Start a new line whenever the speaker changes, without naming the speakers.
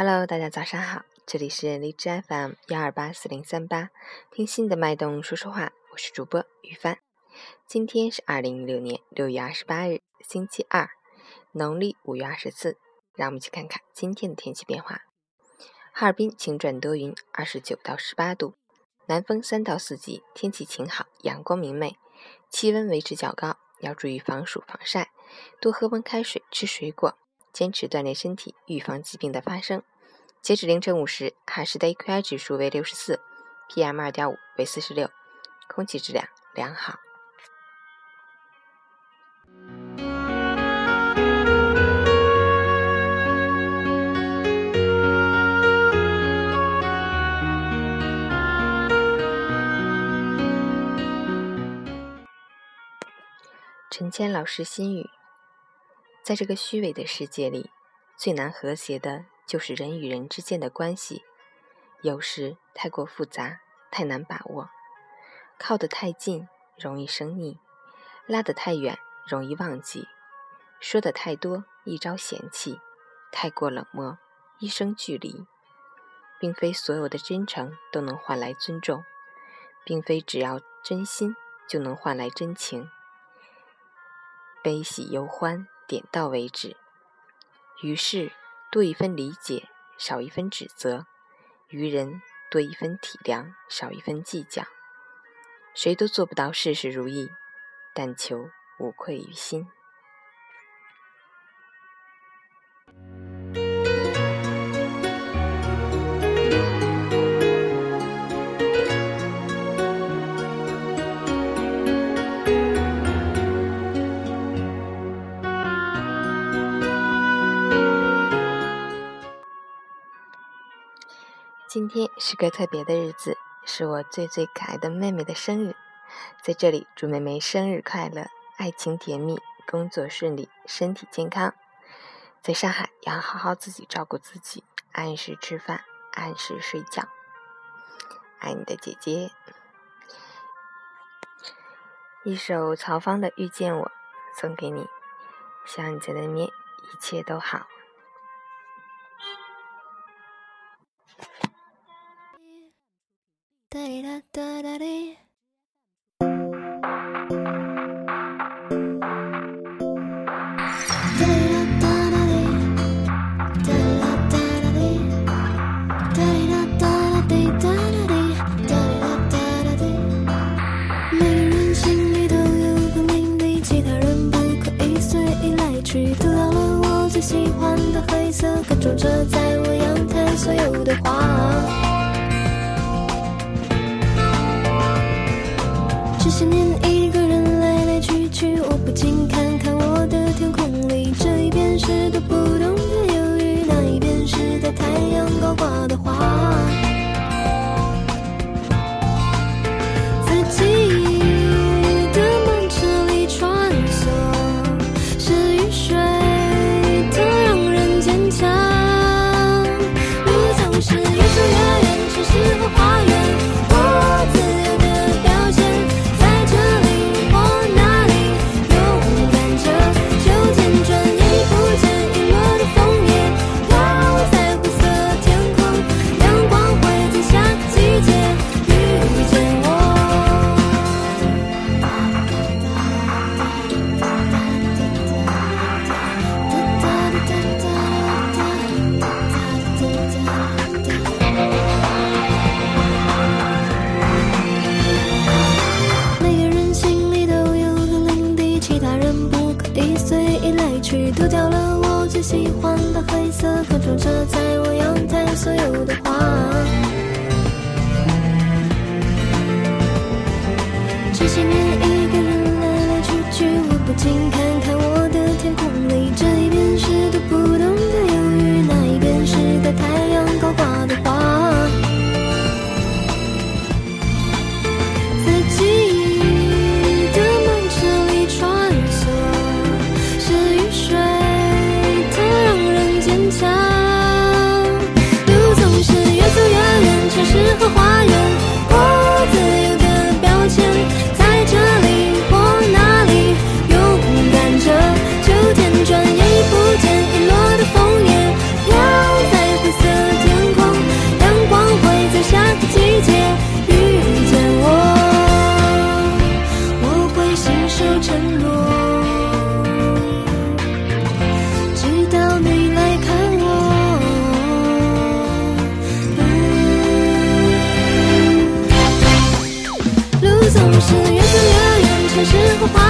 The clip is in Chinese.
Hello，大家早上好，这里是荔枝 FM 幺二八四零三八，听心的脉动说说话，我是主播于帆。今天是二零一六年六月二十八日，星期二，农历五月二十四。让我们一起看看今天的天气变化。哈尔滨晴转多云，二十九到十八度，南风三到四级，天气晴好，阳光明媚，气温维持较高，要注意防暑防晒，多喝温开水，吃水果。坚持锻炼身体，预防疾病的发生。截止凌晨五时，哈市的 AQI 指数为六十四，PM 二点五为四十六，空气质量良好。陈谦老师心语。在这个虚伪的世界里，最难和谐的就是人与人之间的关系。有时太过复杂，太难把握。靠得太近，容易生腻；拉得太远，容易忘记。说的太多，一招嫌弃；太过冷漠，一生距离。并非所有的真诚都能换来尊重，并非只要真心就能换来真情。悲喜忧欢。点到为止，于是多一分理解，少一分指责；于人多一分体谅，少一分计较。谁都做不到事事如意，但求无愧于心。今天是个特别的日子，是我最最可爱的妹妹的生日，在这里祝妹妹生日快乐，爱情甜蜜，工作顺利，身体健康。在上海要好好自己照顾自己，按时吃饭，按时睡觉。爱你的姐姐。一首曹芳的《遇见我》送给你，希望你在那边一切都好。喜欢的灰色，各种着在我阳台所有的花，说过的话。去丢掉了我最。喜欢的黑色，可种着在我阳台所有的花。有时候。